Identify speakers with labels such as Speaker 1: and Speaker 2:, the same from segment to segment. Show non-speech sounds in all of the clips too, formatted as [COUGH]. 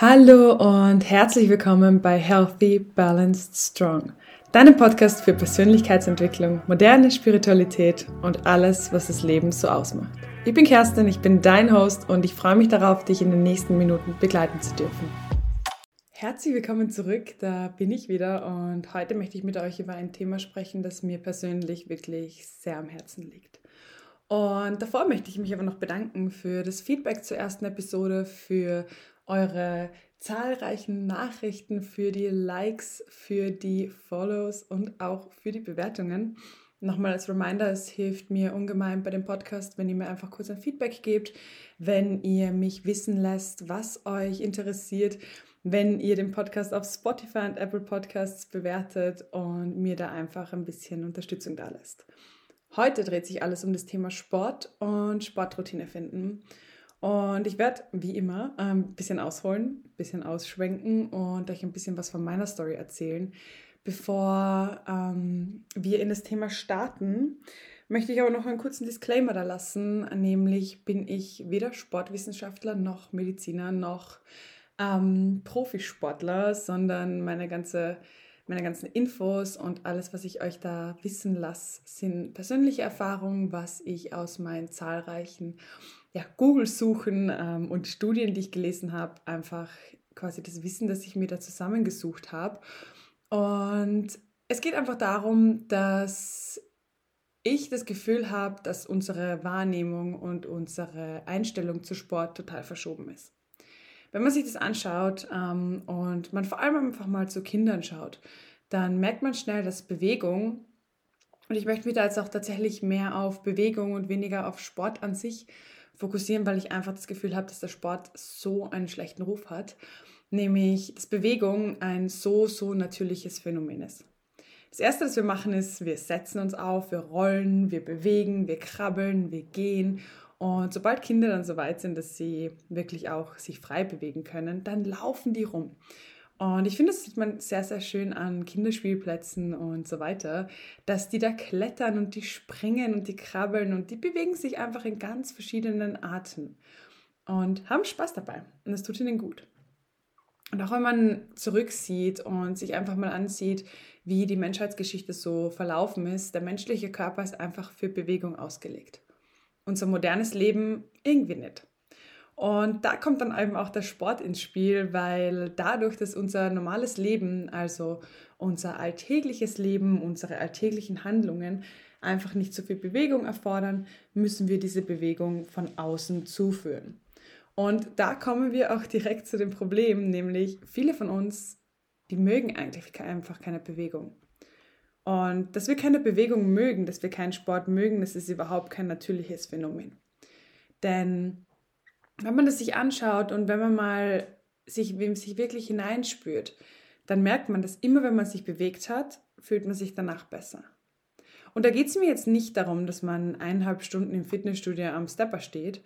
Speaker 1: Hallo und herzlich willkommen bei Healthy, Balanced, Strong, deinem Podcast für Persönlichkeitsentwicklung, moderne Spiritualität und alles, was das Leben so ausmacht. Ich bin Kerstin, ich bin dein Host und ich freue mich darauf, dich in den nächsten Minuten begleiten zu dürfen. Herzlich willkommen zurück, da bin ich wieder und heute möchte ich mit euch über ein Thema sprechen, das mir persönlich wirklich sehr am Herzen liegt. Und davor möchte ich mich aber noch bedanken für das Feedback zur ersten Episode, für eure zahlreichen Nachrichten, für die Likes, für die Follows und auch für die Bewertungen. Nochmal als Reminder, es hilft mir ungemein bei dem Podcast, wenn ihr mir einfach kurz ein Feedback gebt, wenn ihr mich wissen lässt, was euch interessiert, wenn ihr den Podcast auf Spotify und Apple Podcasts bewertet und mir da einfach ein bisschen Unterstützung da lässt. Heute dreht sich alles um das Thema Sport und Sportroutine finden. Und ich werde, wie immer, ein bisschen ausholen, ein bisschen ausschwenken und euch ein bisschen was von meiner Story erzählen. Bevor ähm, wir in das Thema starten, möchte ich aber noch einen kurzen Disclaimer da lassen, nämlich bin ich weder Sportwissenschaftler noch Mediziner noch ähm, Profisportler, sondern meine ganze meine ganzen Infos und alles, was ich euch da wissen lasse, sind persönliche Erfahrungen, was ich aus meinen zahlreichen ja, Google-Suchen ähm, und Studien, die ich gelesen habe, einfach quasi das Wissen, das ich mir da zusammengesucht habe. Und es geht einfach darum, dass ich das Gefühl habe, dass unsere Wahrnehmung und unsere Einstellung zu Sport total verschoben ist. Wenn man sich das anschaut ähm, und man vor allem einfach mal zu Kindern schaut, dann merkt man schnell, dass Bewegung, und ich möchte mich da jetzt auch tatsächlich mehr auf Bewegung und weniger auf Sport an sich fokussieren, weil ich einfach das Gefühl habe, dass der Sport so einen schlechten Ruf hat, nämlich dass Bewegung ein so, so natürliches Phänomen ist. Das Erste, was wir machen, ist, wir setzen uns auf, wir rollen, wir bewegen, wir krabbeln, wir gehen. Und sobald Kinder dann so weit sind, dass sie wirklich auch sich frei bewegen können, dann laufen die rum. Und ich finde, das sieht man sehr, sehr schön an Kinderspielplätzen und so weiter, dass die da klettern und die springen und die krabbeln und die bewegen sich einfach in ganz verschiedenen Arten und haben Spaß dabei. Und es tut ihnen gut. Und auch wenn man zurücksieht und sich einfach mal ansieht, wie die Menschheitsgeschichte so verlaufen ist, der menschliche Körper ist einfach für Bewegung ausgelegt. Unser modernes Leben irgendwie nicht. Und da kommt dann eben auch der Sport ins Spiel, weil dadurch, dass unser normales Leben, also unser alltägliches Leben, unsere alltäglichen Handlungen einfach nicht so viel Bewegung erfordern, müssen wir diese Bewegung von außen zuführen. Und da kommen wir auch direkt zu dem Problem, nämlich viele von uns, die mögen eigentlich einfach keine Bewegung. Und dass wir keine Bewegung mögen, dass wir keinen Sport mögen, das ist überhaupt kein natürliches Phänomen. Denn wenn man das sich anschaut und wenn man mal sich, sich wirklich hineinspürt, dann merkt man, dass immer wenn man sich bewegt hat, fühlt man sich danach besser. Und da geht es mir jetzt nicht darum, dass man eineinhalb Stunden im Fitnessstudio am Stepper steht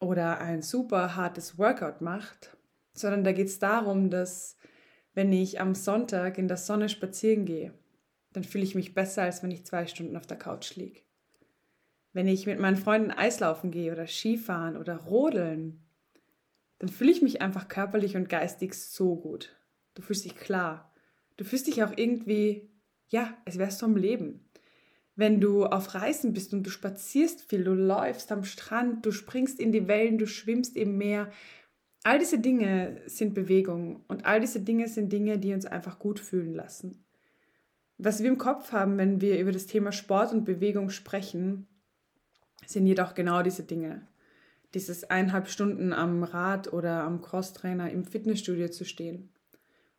Speaker 1: oder ein super hartes Workout macht, sondern da geht es darum, dass wenn ich am Sonntag in der Sonne spazieren gehe, dann fühle ich mich besser, als wenn ich zwei Stunden auf der Couch liege. Wenn ich mit meinen Freunden Eislaufen gehe oder Skifahren oder Rodeln, dann fühle ich mich einfach körperlich und geistig so gut. Du fühlst dich klar. Du fühlst dich auch irgendwie, ja, als wärst du am Leben. Wenn du auf Reisen bist und du spazierst viel, du läufst am Strand, du springst in die Wellen, du schwimmst im Meer, all diese Dinge sind Bewegung und all diese Dinge sind Dinge, die uns einfach gut fühlen lassen. Was wir im Kopf haben, wenn wir über das Thema Sport und Bewegung sprechen, sind jedoch genau diese Dinge. Dieses eineinhalb Stunden am Rad oder am Crosstrainer im Fitnessstudio zu stehen.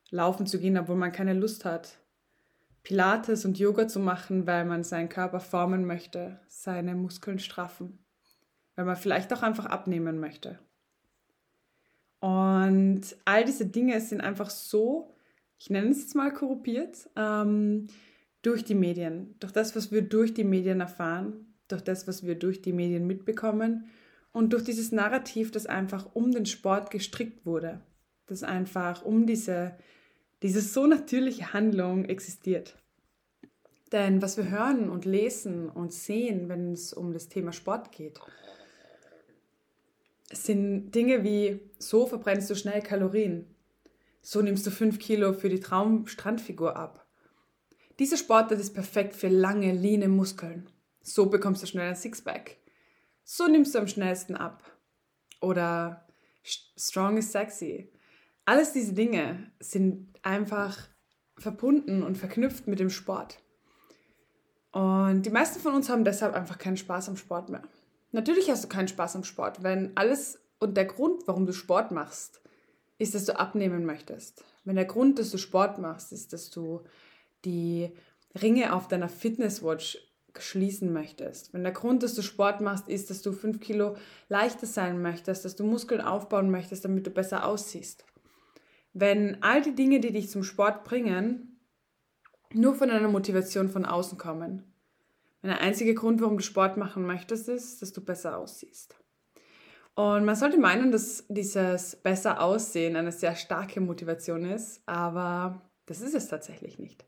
Speaker 1: Laufen zu gehen, obwohl man keine Lust hat. Pilates und Yoga zu machen, weil man seinen Körper formen möchte, seine Muskeln straffen. Weil man vielleicht auch einfach abnehmen möchte. Und all diese Dinge sind einfach so, ich nenne es jetzt mal korruptiert, ähm, durch die Medien, durch das, was wir durch die Medien erfahren, durch das, was wir durch die Medien mitbekommen und durch dieses Narrativ, das einfach um den Sport gestrickt wurde, das einfach um diese, diese so natürliche Handlung existiert. Denn was wir hören und lesen und sehen, wenn es um das Thema Sport geht, sind Dinge wie, so verbrennst du schnell Kalorien. So nimmst du 5 Kilo für die Traumstrandfigur ab. Dieser Sportart ist perfekt für lange, leane Muskeln. So bekommst du schnell ein Sixpack. So nimmst du am schnellsten ab. Oder strong is sexy. Alles diese Dinge sind einfach verbunden und verknüpft mit dem Sport. Und die meisten von uns haben deshalb einfach keinen Spaß am Sport mehr. Natürlich hast du keinen Spaß am Sport, wenn alles und der Grund, warum du Sport machst, ist, dass du abnehmen möchtest. Wenn der Grund, dass du Sport machst, ist, dass du die Ringe auf deiner Fitnesswatch schließen möchtest. Wenn der Grund, dass du Sport machst, ist, dass du fünf Kilo leichter sein möchtest, dass du Muskeln aufbauen möchtest, damit du besser aussiehst. Wenn all die Dinge, die dich zum Sport bringen, nur von einer Motivation von außen kommen. Wenn der einzige Grund, warum du Sport machen möchtest, ist, dass du besser aussiehst. Und man sollte meinen, dass dieses besser Aussehen eine sehr starke Motivation ist, aber das ist es tatsächlich nicht.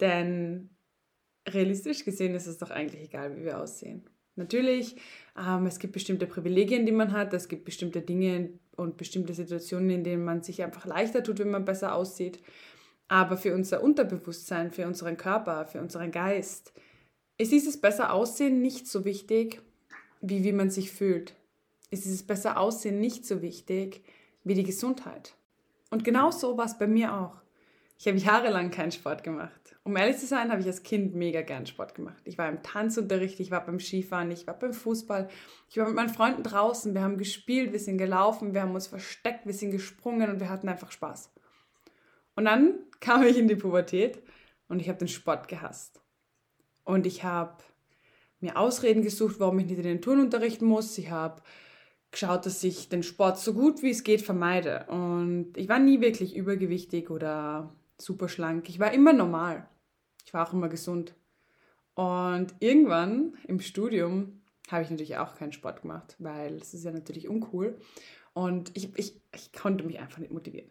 Speaker 1: Denn realistisch gesehen ist es doch eigentlich egal, wie wir aussehen. Natürlich, ähm, es gibt bestimmte Privilegien, die man hat, es gibt bestimmte Dinge und bestimmte Situationen, in denen man sich einfach leichter tut, wenn man besser aussieht. Aber für unser Unterbewusstsein, für unseren Körper, für unseren Geist ist dieses besser Aussehen nicht so wichtig, wie wie man sich fühlt. Ist dieses besser Aussehen nicht so wichtig wie die Gesundheit. Und genau so war es bei mir auch. Ich habe jahrelang keinen Sport gemacht. Um ehrlich zu sein, habe ich als Kind mega gern Sport gemacht. Ich war im Tanzunterricht, ich war beim Skifahren, ich war beim Fußball, ich war mit meinen Freunden draußen, wir haben gespielt, wir sind gelaufen, wir haben uns versteckt, wir sind gesprungen und wir hatten einfach Spaß. Und dann [LAUGHS] kam ich in die Pubertät und ich habe den Sport gehasst. Und ich habe mir Ausreden gesucht, warum ich nicht in den Turnunterricht muss. Ich habe geschaut, dass ich den Sport so gut wie es geht vermeide. Und ich war nie wirklich übergewichtig oder super schlank. Ich war immer normal. Ich war auch immer gesund. Und irgendwann im Studium habe ich natürlich auch keinen Sport gemacht, weil es ist ja natürlich uncool. Und ich, ich, ich konnte mich einfach nicht motivieren.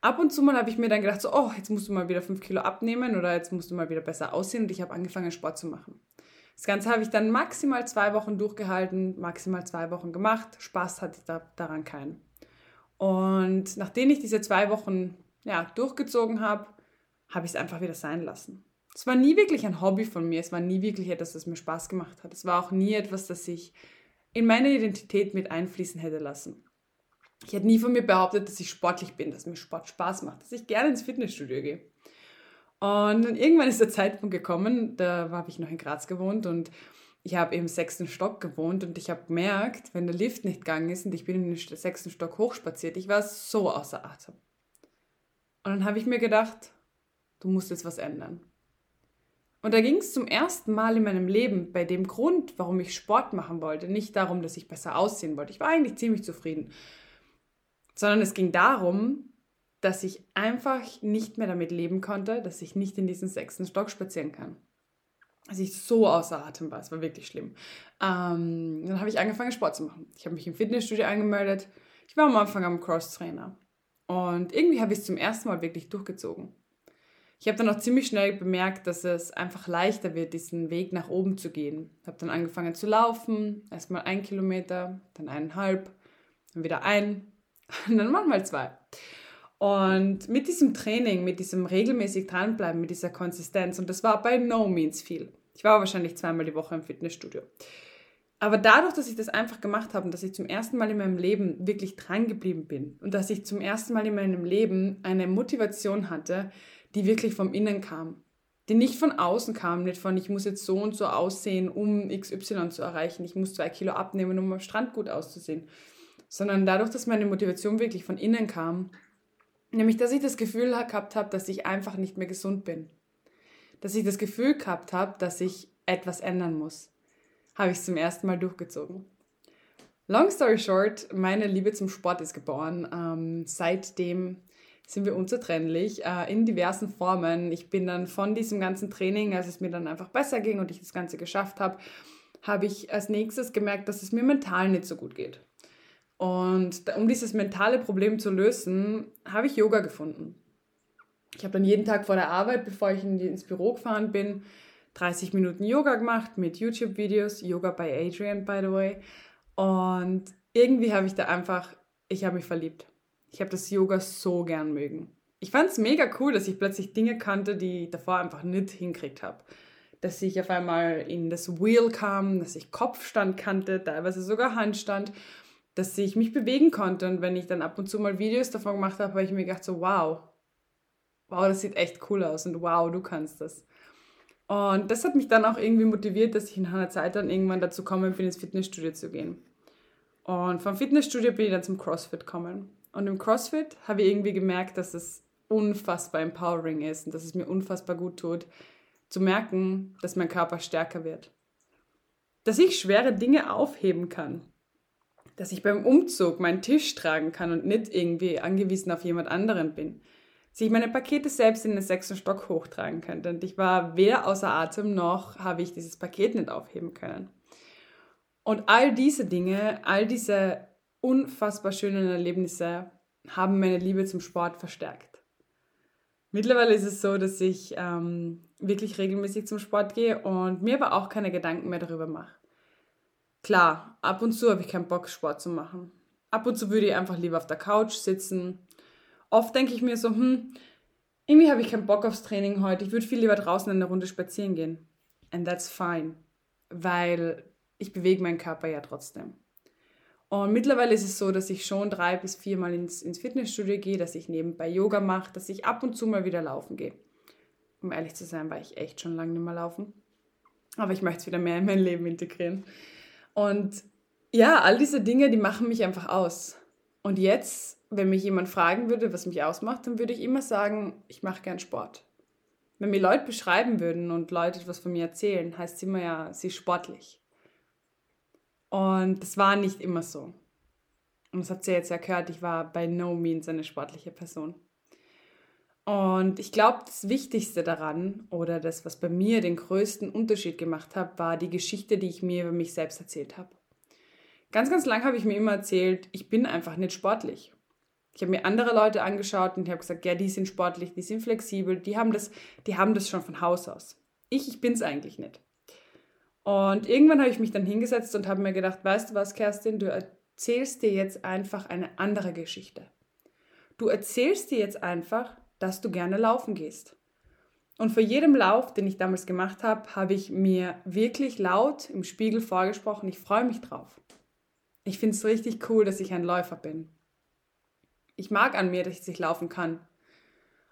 Speaker 1: Ab und zu mal habe ich mir dann gedacht, so, oh, jetzt musst du mal wieder fünf Kilo abnehmen oder jetzt musst du mal wieder besser aussehen. Und ich habe angefangen, Sport zu machen. Das Ganze habe ich dann maximal zwei Wochen durchgehalten, maximal zwei Wochen gemacht. Spaß hatte ich da, daran keinen. Und nachdem ich diese zwei Wochen ja, durchgezogen habe, habe ich es einfach wieder sein lassen. Es war nie wirklich ein Hobby von mir, es war nie wirklich etwas, das mir Spaß gemacht hat. Es war auch nie etwas, das ich in meine Identität mit einfließen hätte lassen. Ich hätte nie von mir behauptet, dass ich sportlich bin, dass mir Sport Spaß macht, dass ich gerne ins Fitnessstudio gehe. Und dann irgendwann ist der Zeitpunkt gekommen, da habe ich noch in Graz gewohnt und ich habe im sechsten Stock gewohnt und ich habe gemerkt, wenn der Lift nicht gegangen ist und ich bin in den sechsten Stock hochspaziert, ich war so außer Atem. Und dann habe ich mir gedacht, du musst jetzt was ändern. Und da ging es zum ersten Mal in meinem Leben bei dem Grund, warum ich Sport machen wollte, nicht darum, dass ich besser aussehen wollte. Ich war eigentlich ziemlich zufrieden. Sondern es ging darum, dass ich einfach nicht mehr damit leben konnte, dass ich nicht in diesen sechsten Stock spazieren kann. Dass ich so außer Atem war. Es war wirklich schlimm. Ähm, dann habe ich angefangen, Sport zu machen. Ich habe mich im Fitnessstudio angemeldet. Ich war am Anfang am Cross-Trainer. Und irgendwie habe ich es zum ersten Mal wirklich durchgezogen. Ich habe dann auch ziemlich schnell bemerkt, dass es einfach leichter wird, diesen Weg nach oben zu gehen. Ich habe dann angefangen zu laufen, erstmal ein Kilometer, dann eineinhalb, dann wieder ein und [LAUGHS] dann manchmal zwei. Und mit diesem Training, mit diesem regelmäßig dranbleiben, mit dieser Konsistenz, und das war bei no means viel. Ich war wahrscheinlich zweimal die Woche im Fitnessstudio. Aber dadurch, dass ich das einfach gemacht habe und dass ich zum ersten Mal in meinem Leben wirklich dran geblieben bin und dass ich zum ersten Mal in meinem Leben eine Motivation hatte, die wirklich vom Innen kam, die nicht von außen kam, nicht von ich muss jetzt so und so aussehen, um XY zu erreichen, ich muss zwei Kilo abnehmen, um am Strand gut auszusehen, sondern dadurch, dass meine Motivation wirklich von innen kam, nämlich dass ich das Gefühl gehabt habe, dass ich einfach nicht mehr gesund bin, dass ich das Gefühl gehabt habe, dass ich etwas ändern muss habe ich es zum ersten Mal durchgezogen. Long story short, meine Liebe zum Sport ist geboren. Ähm, seitdem sind wir unzertrennlich äh, in diversen Formen. Ich bin dann von diesem ganzen Training, als es mir dann einfach besser ging und ich das Ganze geschafft habe, habe ich als nächstes gemerkt, dass es mir mental nicht so gut geht. Und um dieses mentale Problem zu lösen, habe ich Yoga gefunden. Ich habe dann jeden Tag vor der Arbeit, bevor ich ins Büro gefahren bin, 30 Minuten Yoga gemacht mit YouTube-Videos, Yoga by Adrian, by the way. Und irgendwie habe ich da einfach, ich habe mich verliebt. Ich habe das Yoga so gern mögen. Ich fand es mega cool, dass ich plötzlich Dinge kannte, die ich davor einfach nicht hinkriegt habe. Dass ich auf einmal in das Wheel kam, dass ich Kopfstand kannte, teilweise sogar Handstand, dass ich mich bewegen konnte. Und wenn ich dann ab und zu mal Videos davon gemacht habe, habe ich mir gedacht so, wow, wow, das sieht echt cool aus und wow, du kannst das. Und das hat mich dann auch irgendwie motiviert, dass ich in einer Zeit dann irgendwann dazu kommen bin, ins Fitnessstudio zu gehen. Und vom Fitnessstudio bin ich dann zum CrossFit gekommen. Und im CrossFit habe ich irgendwie gemerkt, dass es unfassbar empowering ist und dass es mir unfassbar gut tut, zu merken, dass mein Körper stärker wird. Dass ich schwere Dinge aufheben kann. Dass ich beim Umzug meinen Tisch tragen kann und nicht irgendwie angewiesen auf jemand anderen bin dass ich meine Pakete selbst in den sechsten Stock hochtragen könnte. Und ich war weder außer Atem noch habe ich dieses Paket nicht aufheben können. Und all diese Dinge, all diese unfassbar schönen Erlebnisse haben meine Liebe zum Sport verstärkt. Mittlerweile ist es so, dass ich ähm, wirklich regelmäßig zum Sport gehe und mir aber auch keine Gedanken mehr darüber mache. Klar, ab und zu habe ich keinen Bock, Sport zu machen. Ab und zu würde ich einfach lieber auf der Couch sitzen oft denke ich mir so, hm, irgendwie habe ich keinen Bock aufs Training heute. Ich würde viel lieber draußen in eine Runde spazieren gehen. And that's fine, weil ich bewege meinen Körper ja trotzdem. Und mittlerweile ist es so, dass ich schon drei bis viermal ins, ins Fitnessstudio gehe, dass ich nebenbei Yoga mache, dass ich ab und zu mal wieder laufen gehe. Um ehrlich zu sein, war ich echt schon lange nicht mehr laufen. Aber ich möchte es wieder mehr in mein Leben integrieren. Und ja, all diese Dinge, die machen mich einfach aus. Und jetzt wenn mich jemand fragen würde, was mich ausmacht, dann würde ich immer sagen, ich mache gern Sport. Wenn mir Leute beschreiben würden und Leute etwas von mir erzählen, heißt es immer ja, sie ist sportlich. Und das war nicht immer so. Und das habt ihr jetzt ja gehört, ich war by no means eine sportliche Person. Und ich glaube, das Wichtigste daran oder das, was bei mir den größten Unterschied gemacht hat, war die Geschichte, die ich mir über mich selbst erzählt habe. Ganz, ganz lang habe ich mir immer erzählt, ich bin einfach nicht sportlich. Ich habe mir andere Leute angeschaut und habe gesagt, ja, die sind sportlich, die sind flexibel, die haben das, die haben das schon von Haus aus. Ich, ich bin es eigentlich nicht. Und irgendwann habe ich mich dann hingesetzt und habe mir gedacht, weißt du was, Kerstin, du erzählst dir jetzt einfach eine andere Geschichte. Du erzählst dir jetzt einfach, dass du gerne laufen gehst. Und vor jedem Lauf, den ich damals gemacht habe, habe ich mir wirklich laut im Spiegel vorgesprochen, ich freue mich drauf. Ich finde es richtig cool, dass ich ein Läufer bin ich mag an mir, dass ich laufen kann.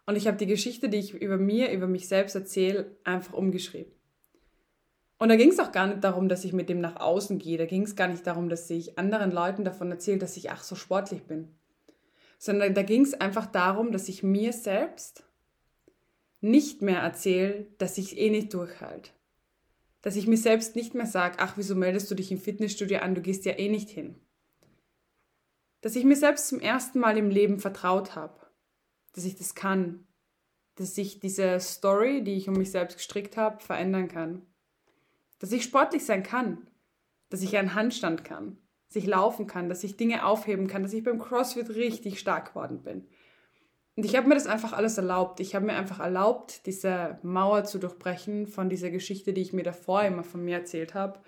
Speaker 1: Und ich habe die Geschichte, die ich über mir, über mich selbst erzähle, einfach umgeschrieben. Und da ging es auch gar nicht darum, dass ich mit dem nach außen gehe. Da ging es gar nicht darum, dass ich anderen Leuten davon erzähle, dass ich ach so sportlich bin. Sondern da ging es einfach darum, dass ich mir selbst nicht mehr erzähle, dass ich eh nicht durchhalte. Dass ich mir selbst nicht mehr sage, ach, wieso meldest du dich im Fitnessstudio an, du gehst ja eh nicht hin dass ich mir selbst zum ersten Mal im Leben vertraut habe, dass ich das kann, dass ich diese Story, die ich um mich selbst gestrickt habe, verändern kann, dass ich sportlich sein kann, dass ich einen Handstand kann, dass ich laufen kann, dass ich Dinge aufheben kann, dass ich beim CrossFit richtig stark geworden bin. Und ich habe mir das einfach alles erlaubt. Ich habe mir einfach erlaubt, diese Mauer zu durchbrechen von dieser Geschichte, die ich mir davor immer von mir erzählt habe,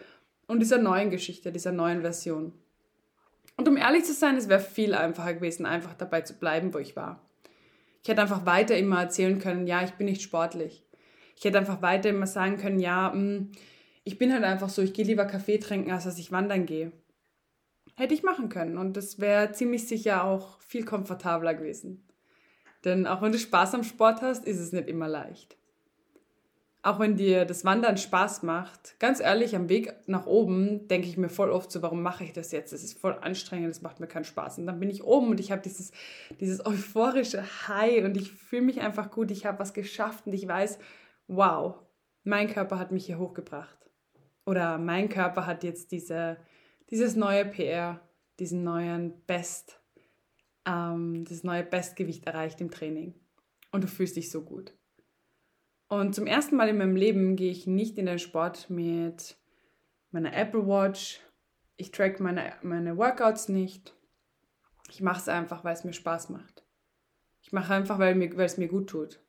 Speaker 1: und dieser neuen Geschichte, dieser neuen Version. Und um ehrlich zu sein, es wäre viel einfacher gewesen, einfach dabei zu bleiben, wo ich war. Ich hätte einfach weiter immer erzählen können, ja, ich bin nicht sportlich. Ich hätte einfach weiter immer sagen können, ja, mh, mm, ich bin halt einfach so, ich gehe lieber Kaffee trinken, als dass ich wandern gehe. Hätte ich machen können und das wäre ziemlich sicher auch viel komfortabler gewesen. Denn auch wenn du Spaß am Sport hast, ist es nicht immer leicht auch wenn dir das Wandern Spaß macht, ganz ehrlich, am Weg nach oben denke ich mir voll oft so, warum mache ich das jetzt? Das ist voll anstrengend, das macht mir keinen Spaß. Und dann bin ich oben und ich habe dieses, dieses euphorische High und ich fühle mich einfach gut, ich habe was geschafft und ich weiß, wow, mein Körper hat mich hier hochgebracht. Oder mein Körper hat jetzt diese, dieses neue PR, diesen neuen Best, ähm, das neue Bestgewicht erreicht im Training. Und du fühlst dich so gut. Und zum ersten Mal in meinem Leben gehe ich nicht in den Sport mit meiner Apple Watch. Ich track meine, meine Workouts nicht. Ich mache es einfach, weil es mir Spaß macht. Ich mache einfach, weil, mir, weil es mir gut tut.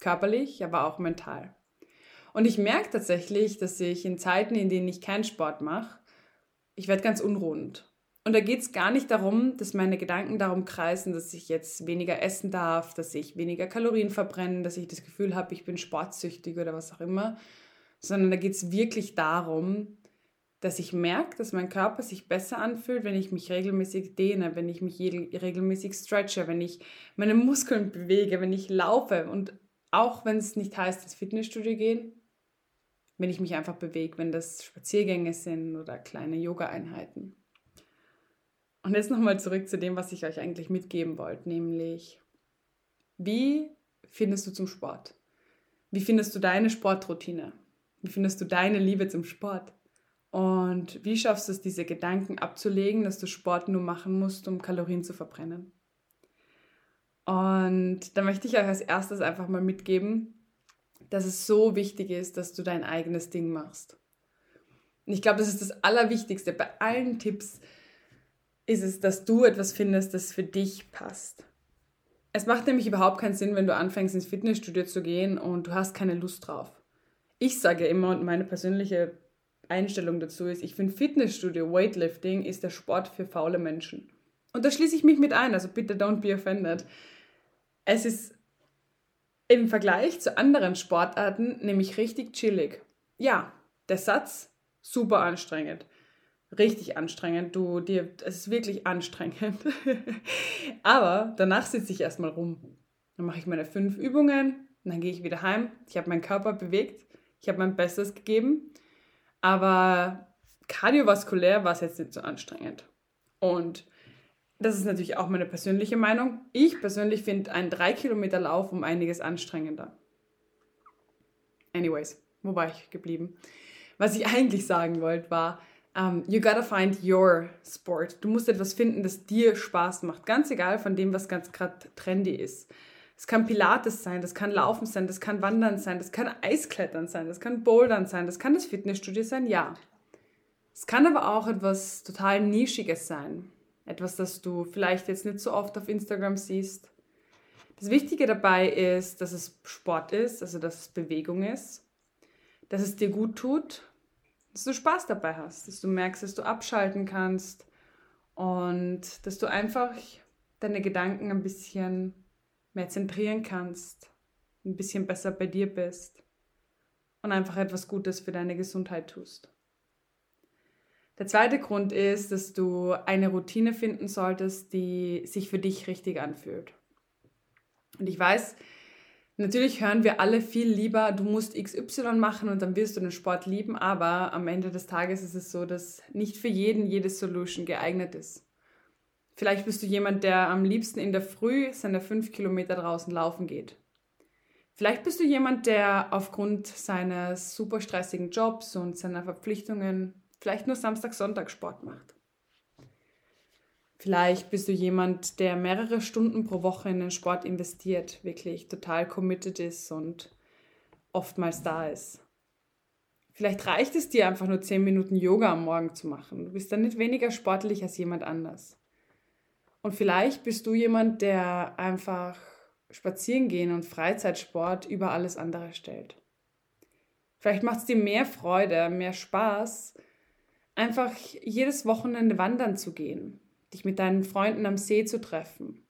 Speaker 1: Körperlich, aber auch mental. Und ich merke tatsächlich, dass ich in Zeiten, in denen ich keinen Sport mache, ich werde ganz unruhend. Und da geht es gar nicht darum, dass meine Gedanken darum kreisen, dass ich jetzt weniger essen darf, dass ich weniger Kalorien verbrenne, dass ich das Gefühl habe, ich bin sportsüchtig oder was auch immer, sondern da geht es wirklich darum, dass ich merke, dass mein Körper sich besser anfühlt, wenn ich mich regelmäßig dehne, wenn ich mich regelmäßig stretche, wenn ich meine Muskeln bewege, wenn ich laufe und auch wenn es nicht heißt, ins Fitnessstudio gehen, wenn ich mich einfach bewege, wenn das Spaziergänge sind oder kleine Yoga-Einheiten. Und jetzt nochmal zurück zu dem, was ich euch eigentlich mitgeben wollte, nämlich, wie findest du zum Sport? Wie findest du deine Sportroutine? Wie findest du deine Liebe zum Sport? Und wie schaffst du es, diese Gedanken abzulegen, dass du Sport nur machen musst, um Kalorien zu verbrennen? Und da möchte ich euch als erstes einfach mal mitgeben, dass es so wichtig ist, dass du dein eigenes Ding machst. Und ich glaube, das ist das Allerwichtigste. Bei allen Tipps ist es, dass du etwas findest, das für dich passt. Es macht nämlich überhaupt keinen Sinn, wenn du anfängst ins Fitnessstudio zu gehen und du hast keine Lust drauf. Ich sage immer und meine persönliche Einstellung dazu ist, ich finde Fitnessstudio, Weightlifting ist der Sport für faule Menschen. Und da schließe ich mich mit ein, also bitte don't be offended. Es ist im Vergleich zu anderen Sportarten nämlich richtig chillig. Ja, der Satz, super anstrengend. Richtig anstrengend. Du, dir, es ist wirklich anstrengend. [LAUGHS] Aber danach sitze ich erstmal rum. Dann mache ich meine fünf Übungen, dann gehe ich wieder heim. Ich habe meinen Körper bewegt, ich habe mein Bestes gegeben aber kardiovaskulär war es jetzt nicht so anstrengend. Und das ist natürlich auch meine persönliche Meinung. Ich persönlich finde einen 3 Kilometer Lauf um einiges anstrengender. Anyways, wo war ich geblieben? Was ich [LAUGHS] eigentlich sagen wollte war, um, you gotta find your sport. Du musst etwas finden, das dir Spaß macht. Ganz egal von dem, was ganz gerade trendy ist. Es kann Pilates sein, das kann Laufen sein, das kann Wandern sein, das kann Eisklettern sein, das kann Bouldern sein, das kann das Fitnessstudio sein, ja. Es kann aber auch etwas total Nischiges sein. Etwas, das du vielleicht jetzt nicht so oft auf Instagram siehst. Das Wichtige dabei ist, dass es Sport ist, also dass es Bewegung ist, dass es dir gut tut, dass du Spaß dabei hast, dass du merkst, dass du abschalten kannst und dass du einfach deine Gedanken ein bisschen mehr zentrieren kannst, ein bisschen besser bei dir bist und einfach etwas Gutes für deine Gesundheit tust. Der zweite Grund ist, dass du eine Routine finden solltest, die sich für dich richtig anfühlt. Und ich weiß, natürlich hören wir alle viel lieber, du musst XY machen und dann wirst du den Sport lieben, aber am Ende des Tages ist es so, dass nicht für jeden jede Solution geeignet ist. Vielleicht bist du jemand, der am liebsten in der Früh seine fünf Kilometer draußen laufen geht. Vielleicht bist du jemand, der aufgrund seines super stressigen Jobs und seiner Verpflichtungen vielleicht nur Samstag, Sonntag Sport macht. Vielleicht bist du jemand, der mehrere Stunden pro Woche in den Sport investiert, wirklich total committed ist und oftmals da ist. Vielleicht reicht es dir einfach nur 10 Minuten Yoga am Morgen zu machen. Du bist dann nicht weniger sportlich als jemand anders. Und vielleicht bist du jemand, der einfach spazieren gehen und Freizeitsport über alles andere stellt. Vielleicht macht es dir mehr Freude, mehr Spaß, einfach jedes Wochenende wandern zu gehen, dich mit deinen Freunden am See zu treffen,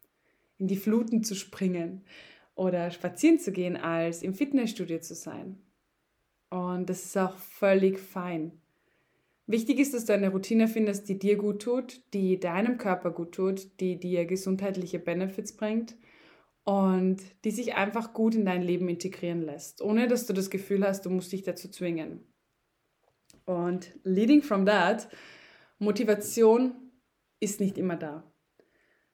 Speaker 1: in die Fluten zu springen oder spazieren zu gehen, als im Fitnessstudio zu sein. Und das ist auch völlig fein. Wichtig ist, dass du eine Routine findest, die dir gut tut, die deinem Körper gut tut, die dir gesundheitliche Benefits bringt und die sich einfach gut in dein Leben integrieren lässt, ohne dass du das Gefühl hast, du musst dich dazu zwingen. Und leading from that, Motivation ist nicht immer da.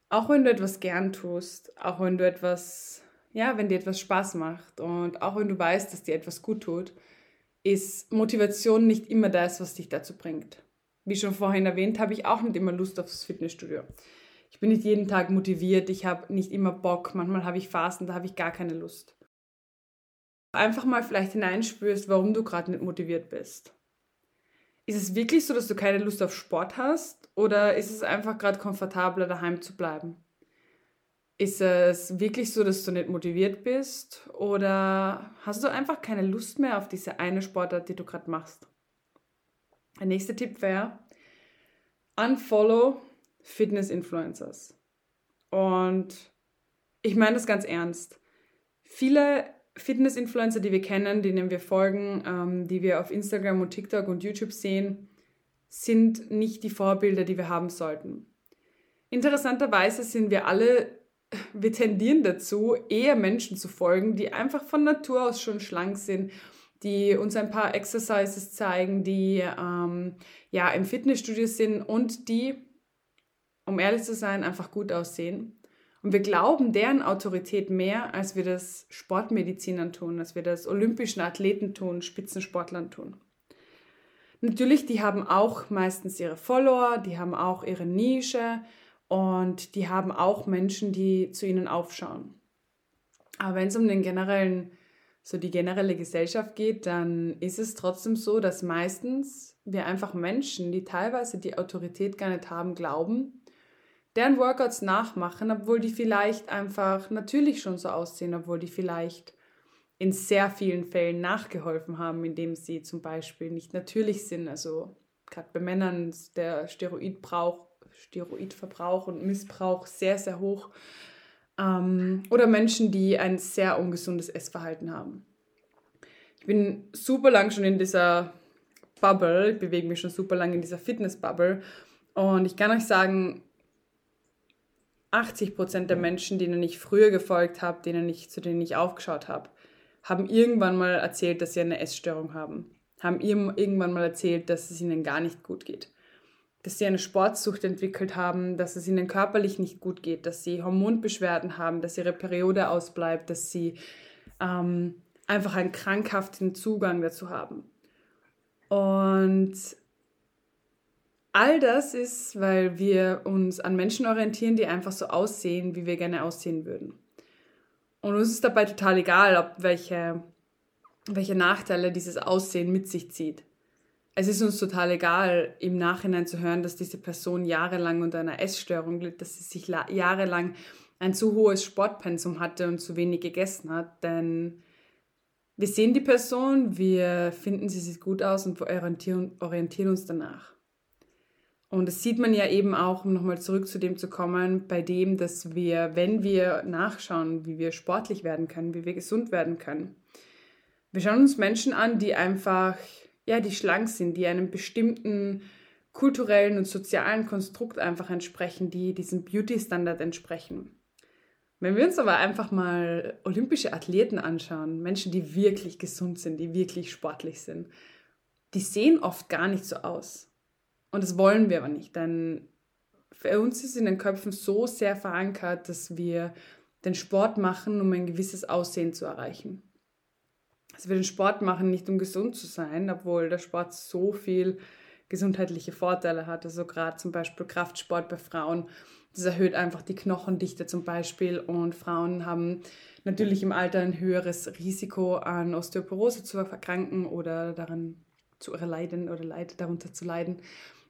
Speaker 1: Auch wenn du etwas gern tust, auch wenn du etwas, ja, wenn dir etwas Spaß macht und auch wenn du weißt, dass dir etwas gut tut, ist Motivation nicht immer das, was dich dazu bringt. Wie schon vorhin erwähnt, habe ich auch nicht immer Lust aufs Fitnessstudio. Ich bin nicht jeden Tag motiviert, ich habe nicht immer Bock, manchmal habe ich Phasen, da habe ich gar keine Lust. Einfach mal vielleicht hineinspürst, warum du gerade nicht motiviert bist. Ist es wirklich so, dass du keine Lust auf Sport hast oder ist es einfach gerade komfortabler, daheim zu bleiben? Ist es wirklich so, dass du nicht motiviert bist oder hast du einfach keine Lust mehr auf diese eine Sportart, die du gerade machst? Der nächste Tipp wäre, unfollow Fitness-Influencers. Und ich meine das ganz ernst. Viele Fitness-Influencer, die wir kennen, denen wir folgen, ähm, die wir auf Instagram und TikTok und YouTube sehen, sind nicht die Vorbilder, die wir haben sollten. Interessanterweise sind wir alle, wir tendieren dazu, eher Menschen zu folgen, die einfach von Natur aus schon schlank sind, die uns ein paar Exercises zeigen, die ähm, ja im Fitnessstudio sind und die, um ehrlich zu sein, einfach gut aussehen. Und wir glauben deren Autorität mehr, als wir das Sportmedizinern tun, als wir das olympischen Athleten tun, Spitzensportlern tun. Natürlich, die haben auch meistens ihre Follower, die haben auch ihre Nische und die haben auch Menschen, die zu ihnen aufschauen. Aber wenn es um den generellen, so die generelle Gesellschaft geht, dann ist es trotzdem so, dass meistens wir einfach Menschen, die teilweise die Autorität gar nicht haben, glauben, deren Workouts nachmachen, obwohl die vielleicht einfach natürlich schon so aussehen, obwohl die vielleicht in sehr vielen Fällen nachgeholfen haben, indem sie zum Beispiel nicht natürlich sind. Also gerade bei Männern der Steroidbrauch, Steroidverbrauch und Missbrauch sehr, sehr hoch. Ähm, oder Menschen, die ein sehr ungesundes Essverhalten haben. Ich bin super lang schon in dieser Bubble, ich bewege mich schon super lang in dieser Fitness-Bubble. Und ich kann euch sagen, 80 Prozent der Menschen, denen ich früher gefolgt habe, denen ich, zu denen ich aufgeschaut habe, haben irgendwann mal erzählt, dass sie eine Essstörung haben. Haben irgendwann mal erzählt, dass es ihnen gar nicht gut geht. Dass sie eine Sportsucht entwickelt haben, dass es ihnen körperlich nicht gut geht, dass sie Hormonbeschwerden haben, dass ihre Periode ausbleibt, dass sie ähm, einfach einen krankhaften Zugang dazu haben. Und all das ist, weil wir uns an Menschen orientieren, die einfach so aussehen, wie wir gerne aussehen würden. Und uns ist dabei total egal, ob welche, welche Nachteile dieses Aussehen mit sich zieht. Es ist uns total egal, im Nachhinein zu hören, dass diese Person jahrelang unter einer Essstörung litt, dass sie sich jahrelang ein zu hohes Sportpensum hatte und zu wenig gegessen hat, denn wir sehen die Person, wir finden, sie sieht gut aus und orientieren, orientieren uns danach. Und das sieht man ja eben auch, um nochmal zurück zu dem zu kommen, bei dem, dass wir, wenn wir nachschauen, wie wir sportlich werden können, wie wir gesund werden können, wir schauen uns Menschen an, die einfach, ja, die schlank sind, die einem bestimmten kulturellen und sozialen Konstrukt einfach entsprechen, die diesem Beauty-Standard entsprechen. Wenn wir uns aber einfach mal olympische Athleten anschauen, Menschen, die wirklich gesund sind, die wirklich sportlich sind, die sehen oft gar nicht so aus. Und das wollen wir aber nicht, denn für uns ist in den Köpfen so sehr verankert, dass wir den Sport machen, um ein gewisses Aussehen zu erreichen. Also wir den Sport machen nicht, um gesund zu sein, obwohl der Sport so viel gesundheitliche Vorteile hat. Also gerade zum Beispiel Kraftsport bei Frauen, das erhöht einfach die Knochendichte zum Beispiel und Frauen haben natürlich im Alter ein höheres Risiko an Osteoporose zu erkranken oder daran zu erleiden oder leid, darunter zu leiden.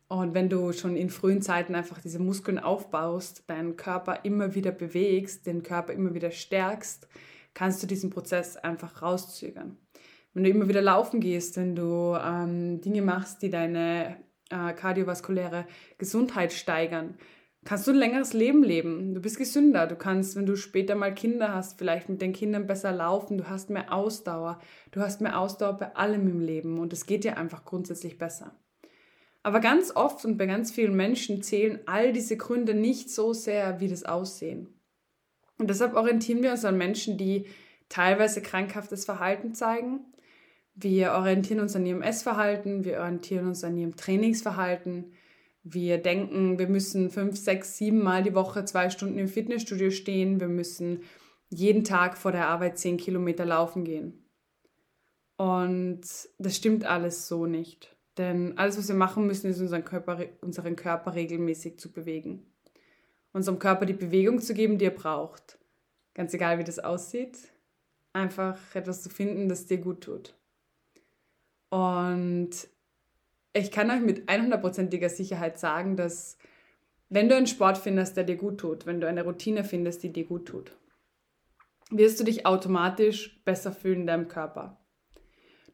Speaker 1: Und wenn du schon in frühen Zeiten einfach diese Muskeln aufbaust, deinen Körper immer wieder bewegst, den Körper immer wieder stärkst, kannst du diesen Prozess einfach rauszögern. Wenn du immer wieder laufen gehst, wenn du ähm, Dinge machst, die deine äh, kardiovaskuläre Gesundheit steigern, kannst du ein längeres Leben leben. Du bist gesünder. Du kannst, wenn du später mal Kinder hast, vielleicht mit den Kindern besser laufen. Du hast mehr Ausdauer. Du hast mehr Ausdauer bei allem im Leben und es geht dir einfach grundsätzlich besser. Aber ganz oft und bei ganz vielen Menschen zählen all diese Gründe nicht so sehr wie das Aussehen. Und deshalb orientieren wir uns an Menschen, die teilweise krankhaftes Verhalten zeigen. Wir orientieren uns an ihrem Essverhalten, wir orientieren uns an ihrem Trainingsverhalten. Wir denken, wir müssen fünf, sechs, sieben Mal die Woche zwei Stunden im Fitnessstudio stehen. Wir müssen jeden Tag vor der Arbeit zehn Kilometer laufen gehen. Und das stimmt alles so nicht. Denn alles, was wir machen müssen, ist unseren Körper, unseren Körper regelmäßig zu bewegen. Unserem Körper die Bewegung zu geben, die er braucht. Ganz egal, wie das aussieht. Einfach etwas zu finden, das dir gut tut. Und ich kann euch mit 100%iger Sicherheit sagen, dass wenn du einen Sport findest, der dir gut tut, wenn du eine Routine findest, die dir gut tut, wirst du dich automatisch besser fühlen in deinem Körper.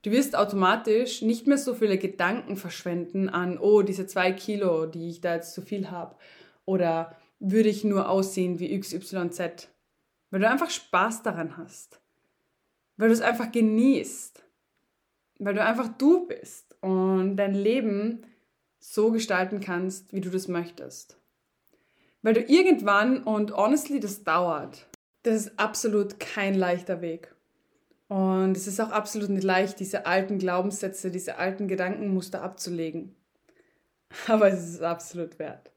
Speaker 1: Du wirst automatisch nicht mehr so viele Gedanken verschwenden an, oh, diese zwei Kilo, die ich da jetzt zu viel habe. Oder würde ich nur aussehen wie XYZ? Weil du einfach Spaß daran hast. Weil du es einfach genießt. Weil du einfach du bist und dein Leben so gestalten kannst, wie du das möchtest. Weil du irgendwann, und honestly, das dauert. Das ist absolut kein leichter Weg. Und es ist auch absolut nicht leicht, diese alten Glaubenssätze, diese alten Gedankenmuster abzulegen. [LAUGHS] Aber es ist absolut wert.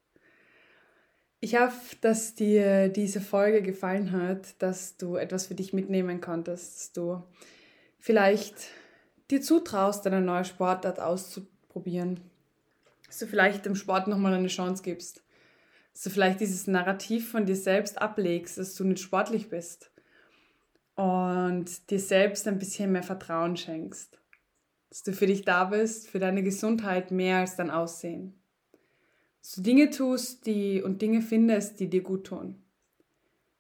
Speaker 1: Ich hoffe, dass dir diese Folge gefallen hat, dass du etwas für dich mitnehmen konntest, dass du vielleicht dir zutraust, eine neue Sportart auszuprobieren, dass du vielleicht dem Sport nochmal eine Chance gibst, dass du vielleicht dieses Narrativ von dir selbst ablegst, dass du nicht sportlich bist und dir selbst ein bisschen mehr Vertrauen schenkst. Dass du für dich da bist, für deine Gesundheit mehr als dein Aussehen. Dass du Dinge tust die, und Dinge findest, die dir gut tun.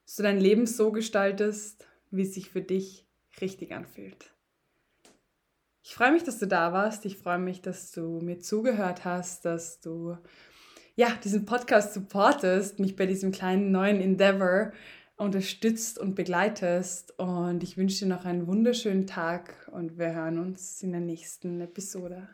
Speaker 1: Dass du dein Leben so gestaltest, wie es sich für dich richtig anfühlt. Ich freue mich, dass du da warst. Ich freue mich, dass du mir zugehört hast, dass du ja, diesen Podcast supportest, mich bei diesem kleinen neuen Endeavor unterstützt und begleitest. Und ich wünsche dir noch einen wunderschönen Tag und wir hören uns in der nächsten Episode.